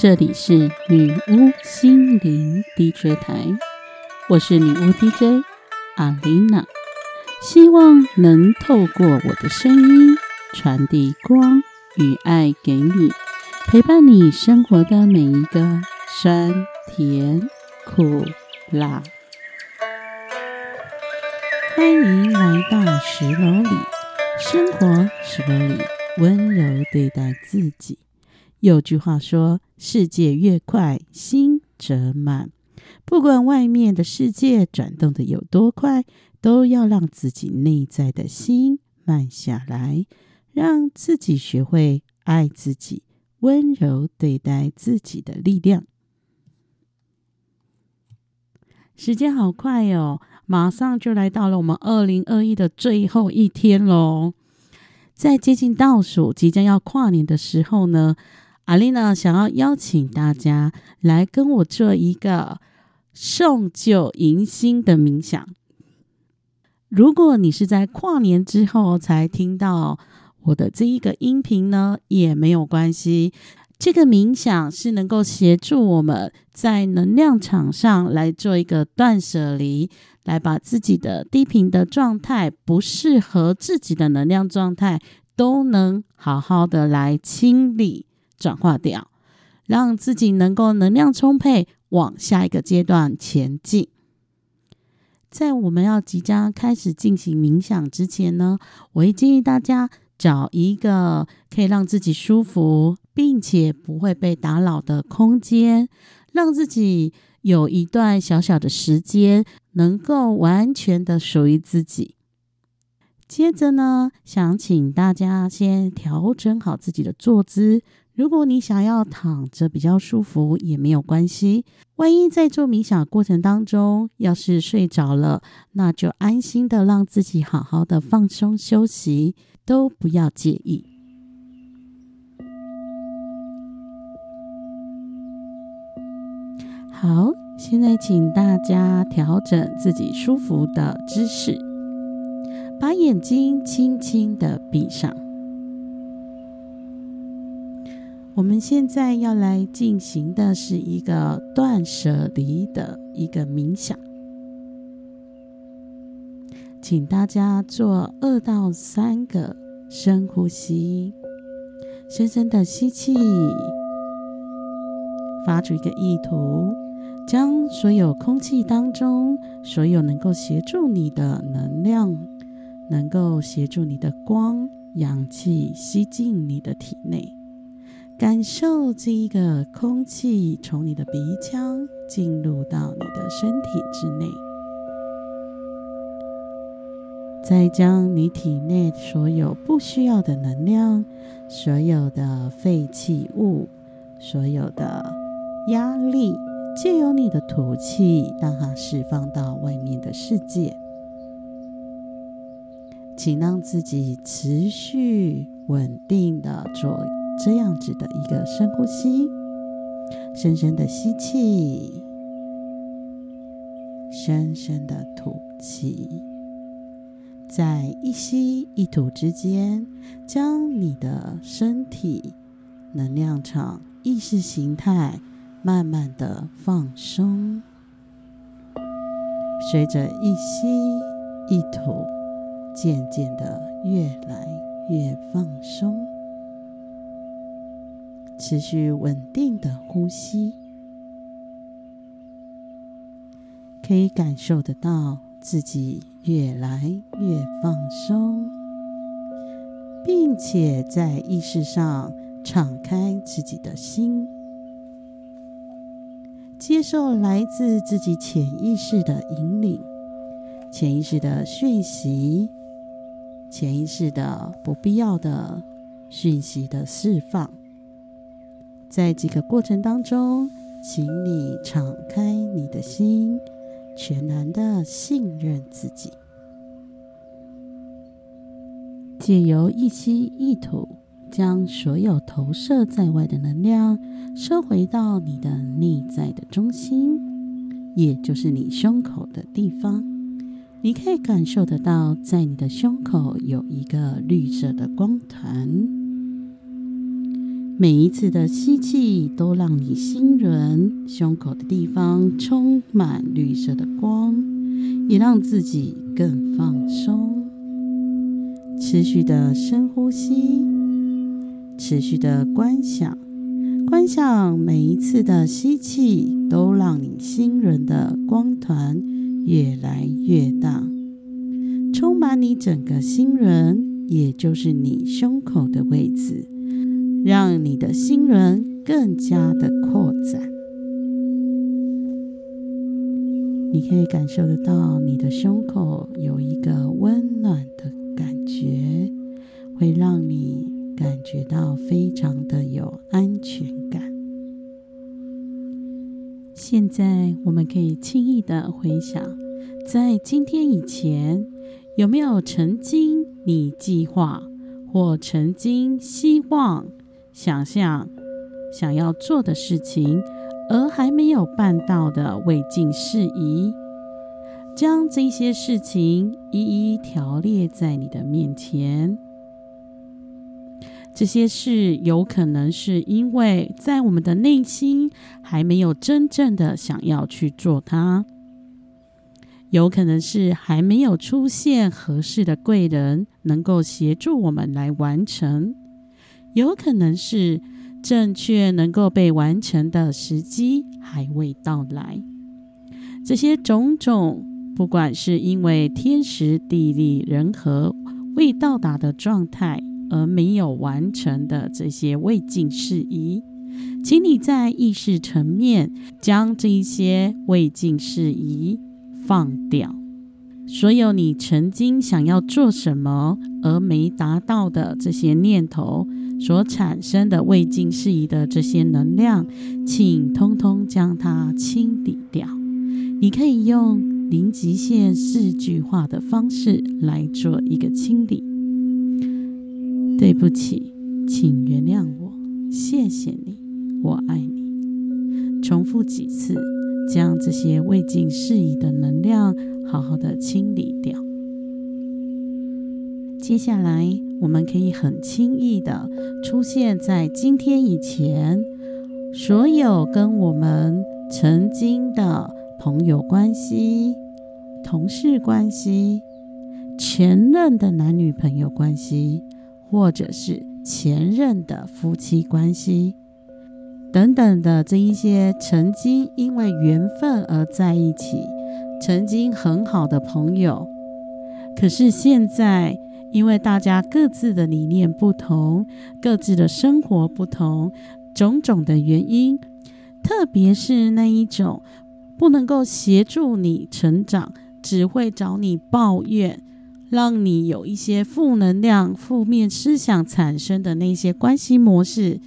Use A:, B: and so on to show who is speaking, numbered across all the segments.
A: 这里是女巫心灵 DJ 台，我是女巫 DJ 阿丽娜，希望能透过我的声音传递光与爱给你，陪伴你生活的每一个酸甜苦辣。欢迎来到十楼里，生活十楼里，温柔对待自己。有句话说：“世界越快，心则慢。”不管外面的世界转动的有多快，都要让自己内在的心慢下来，让自己学会爱自己，温柔对待自己的力量。时间好快哦，马上就来到了我们二零二一的最后一天喽！在接近倒数、即将要跨年的时候呢？阿丽娜想要邀请大家来跟我做一个送旧迎新的冥想。如果你是在跨年之后才听到我的这一个音频呢，也没有关系。这个冥想是能够协助我们在能量场上来做一个断舍离，来把自己的低频的状态、不适合自己的能量状态，都能好好的来清理。转化掉，让自己能够能量充沛，往下一个阶段前进。在我们要即将开始进行冥想之前呢，我会建议大家找一个可以让自己舒服，并且不会被打扰的空间，让自己有一段小小的时间，能够完全的属于自己。接着呢，想请大家先调整好自己的坐姿。如果你想要躺着比较舒服也没有关系。万一在做冥想过程当中，要是睡着了，那就安心的让自己好好的放松休息，都不要介意。好，现在请大家调整自己舒服的姿势，把眼睛轻轻的闭上。我们现在要来进行的是一个断舍离的一个冥想，请大家做二到三个深呼吸，深深的吸气，发出一个意图，将所有空气当中所有能够协助你的能量，能够协助你的光、氧气吸进你的体内。感受这一个空气从你的鼻腔进入到你的身体之内，再将你体内所有不需要的能量、所有的废弃物、所有的压力，借由你的吐气，让它释放到外面的世界。请让自己持续稳定的做。这样子的一个深呼吸，深深的吸气，深深的吐气，在一吸一吐之间，将你的身体能量场、意识形态慢慢的放松。随着一吸一吐，渐渐的越来越放松。持续稳定的呼吸，可以感受得到自己越来越放松，并且在意识上敞开自己的心，接受来自自己潜意识的引领、潜意识的讯息、潜意识的不必要的讯息的释放。在这个过程当中，请你敞开你的心，全然的信任自己。借由一吸一吐，将所有投射在外的能量收回到你的内在的中心，也就是你胸口的地方。你可以感受得到，在你的胸口有一个绿色的光团。每一次的吸气都让你心轮胸口的地方充满绿色的光，也让自己更放松。持续的深呼吸，持续的观想，观想每一次的吸气都让你心轮的光团越来越大，充满你整个心轮，也就是你胸口的位置。让你的心轮更加的扩展，你可以感受得到你的胸口有一个温暖的感觉，会让你感觉到非常的有安全感。现在我们可以轻易的回想，在今天以前，有没有曾经你计划或曾经希望？想象想要做的事情，而还没有办到的未尽事宜，将这些事情一一条列在你的面前。这些事有可能是因为在我们的内心还没有真正的想要去做它，有可能是还没有出现合适的贵人能够协助我们来完成。有可能是正确能够被完成的时机还未到来，这些种种，不管是因为天时地利人和未到达的状态而没有完成的这些未尽事宜，请你在意识层面将这一些未尽事宜放掉。所有你曾经想要做什么而没达到的这些念头。所产生的未尽事宜的这些能量，请通通将它清理掉。你可以用零极限四句话的方式来做一个清理。对不起，请原谅我，谢谢你，我爱你。重复几次，将这些未尽事宜的能量好好的清理掉。接下来，我们可以很轻易的出现在今天以前，所有跟我们曾经的朋友关系、同事关系、前任的男女朋友关系，或者是前任的夫妻关系等等的这一些曾经因为缘分而在一起、曾经很好的朋友，可是现在。因为大家各自的理念不同，各自的生活不同，种种的原因，特别是那一种不能够协助你成长，只会找你抱怨，让你有一些负能量、负面思想产生的那些关系模式，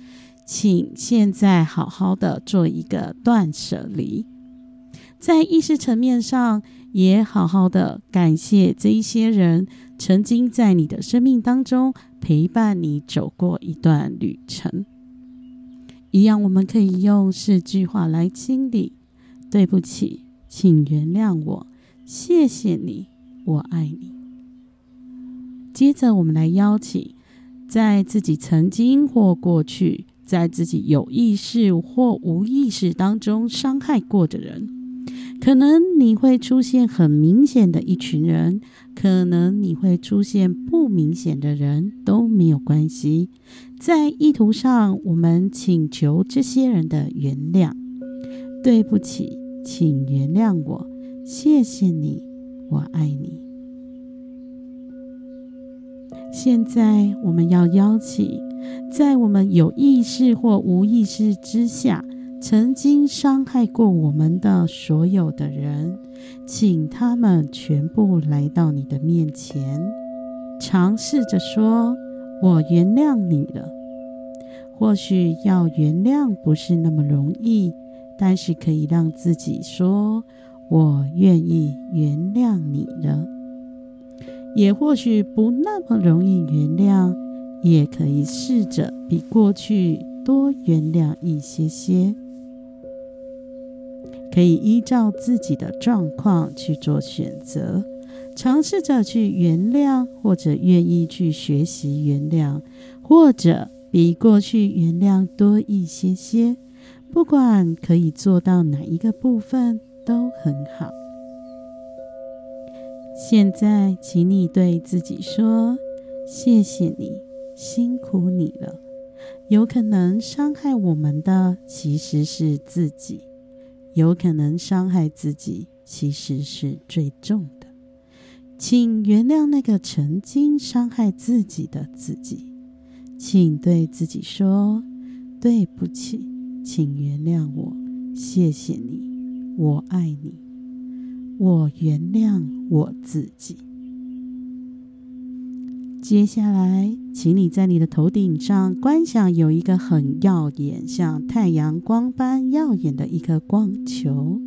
A: 请现在好好的做一个断舍离，在意识层面上也好好的感谢这一些人。曾经在你的生命当中陪伴你走过一段旅程，一样，我们可以用四句话来清理：对不起，请原谅我，谢谢你，我爱你。接着，我们来邀请在自己曾经或过去，在自己有意识或无意识当中伤害过的人。可能你会出现很明显的一群人，可能你会出现不明显的人，都没有关系。在意图上，我们请求这些人的原谅。对不起，请原谅我，谢谢你，我爱你。现在我们要邀请，在我们有意识或无意识之下。曾经伤害过我们的所有的人，请他们全部来到你的面前，尝试着说：“我原谅你了。”或许要原谅不是那么容易，但是可以让自己说：“我愿意原谅你了。”也或许不那么容易原谅，也可以试着比过去多原谅一些些。可以依照自己的状况去做选择，尝试着去原谅，或者愿意去学习原谅，或者比过去原谅多一些些。不管可以做到哪一个部分都很好。现在，请你对自己说：“谢谢你，辛苦你了。”有可能伤害我们的其实是自己，有可能伤害自己其实是最重的。请原谅那个曾经伤害自己的自己，请对自己说：“对不起，请原谅我，谢谢你，我爱你，我原谅我自己。”接下来，请你在你的头顶上观想有一个很耀眼、像太阳光般耀眼的一颗光球，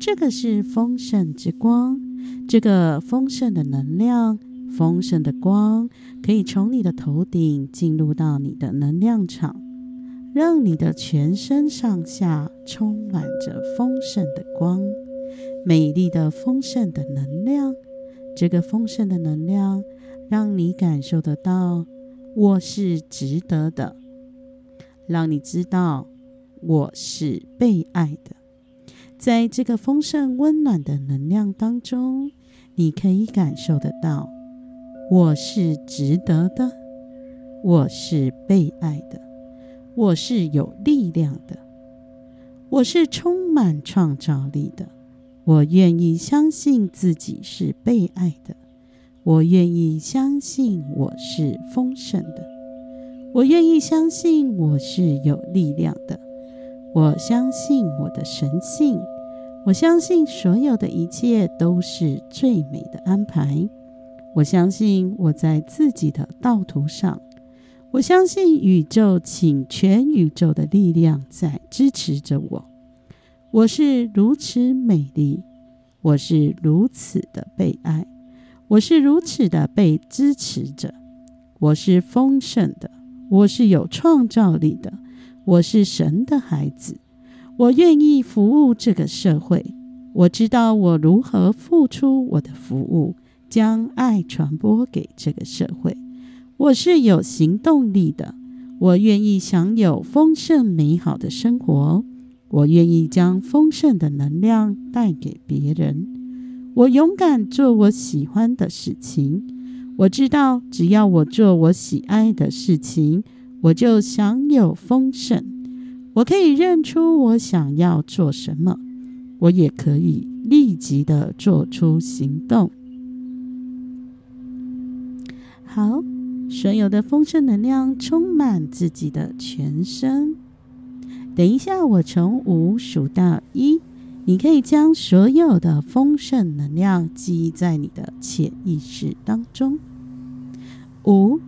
A: 这个是丰盛之光。这个丰盛的能量、丰盛的光，可以从你的头顶进入到你的能量场，让你的全身上下充满着丰盛的光、美丽的丰盛的能量。这个丰盛的能量，让你感受得到我是值得的，让你知道我是被爱的。在这个丰盛温暖的能量当中，你可以感受得到，我是值得的，我是被爱的，我是有力量的，我是充满创造力的。我愿意相信自己是被爱的，我愿意相信我是丰盛的，我愿意相信我是有力量的，我相信我的神性。我相信所有的一切都是最美的安排。我相信我在自己的道途上。我相信宇宙，请全宇宙的力量在支持着我。我是如此美丽，我是如此的被爱，我是如此的被支持着。我是丰盛的，我是有创造力的，我是神的孩子。我愿意服务这个社会。我知道我如何付出我的服务，将爱传播给这个社会。我是有行动力的。我愿意享有丰盛美好的生活。我愿意将丰盛的能量带给别人。我勇敢做我喜欢的事情。我知道，只要我做我喜爱的事情，我就享有丰盛。我可以认出我想要做什么，我也可以立即的做出行动。好，所有的丰盛能量充满自己的全身。等一下，我从五数到一，你可以将所有的丰盛能量记忆在你的潜意识当中。五。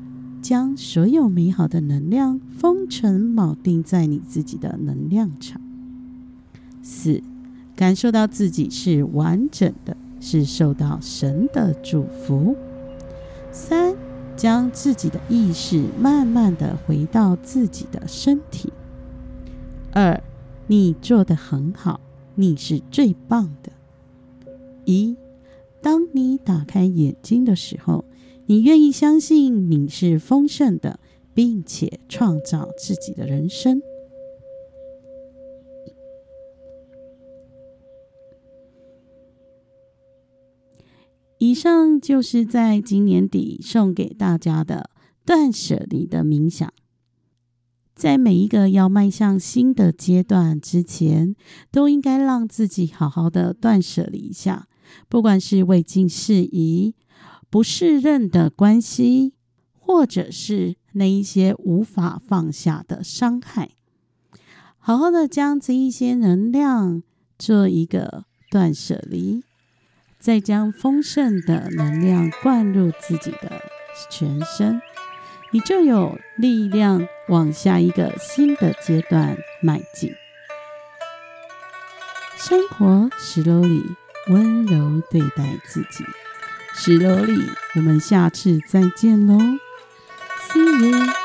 A: 将所有美好的能量封存铆定在你自己的能量场。四，感受到自己是完整的，是受到神的祝福。三，将自己的意识慢慢的回到自己的身体。二，你做的很好，你是最棒的。一，当你打开眼睛的时候。你愿意相信你是丰盛的，并且创造自己的人生。以上就是在今年底送给大家的断舍离的冥想。在每一个要迈向新的阶段之前，都应该让自己好好的断舍离一下，不管是未尽事宜。不适任的关系，或者是那一些无法放下的伤害，好好的将这一些能量做一个断舍离，再将丰盛的能量灌入自己的全身，你就有力量往下一个新的阶段迈进。生活石楼里，温柔对待自己。石楼里，我们下次再见喽，See you。